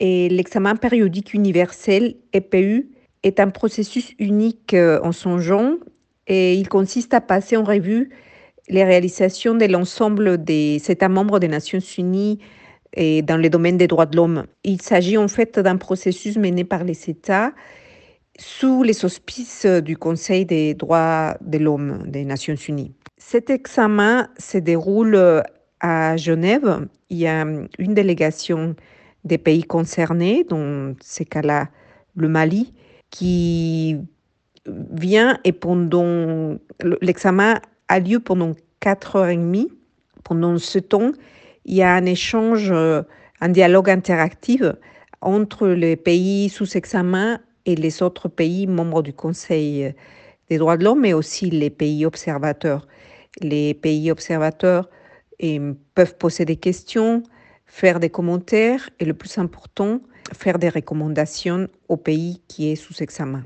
Et l'examen périodique universel, EPU, est un processus unique euh, en son genre et il consiste à passer en revue les réalisations de l'ensemble des États membres des Nations Unies et dans le domaine des droits de l'homme. Il s'agit en fait d'un processus mené par les États sous les auspices du Conseil des droits de l'homme des Nations Unies. Cet examen se déroule à Genève. Il y a une délégation des pays concernés, dans ces cas-là le Mali, qui vient et pendant l'examen a lieu pendant quatre heures et demie. Pendant ce temps, il y a un échange, un dialogue interactif entre les pays sous examen et les autres pays membres du Conseil des droits de l'homme, mais aussi les pays observateurs. Les pays observateurs peuvent poser des questions, faire des commentaires et le plus important, faire des recommandations au pays qui est sous examen.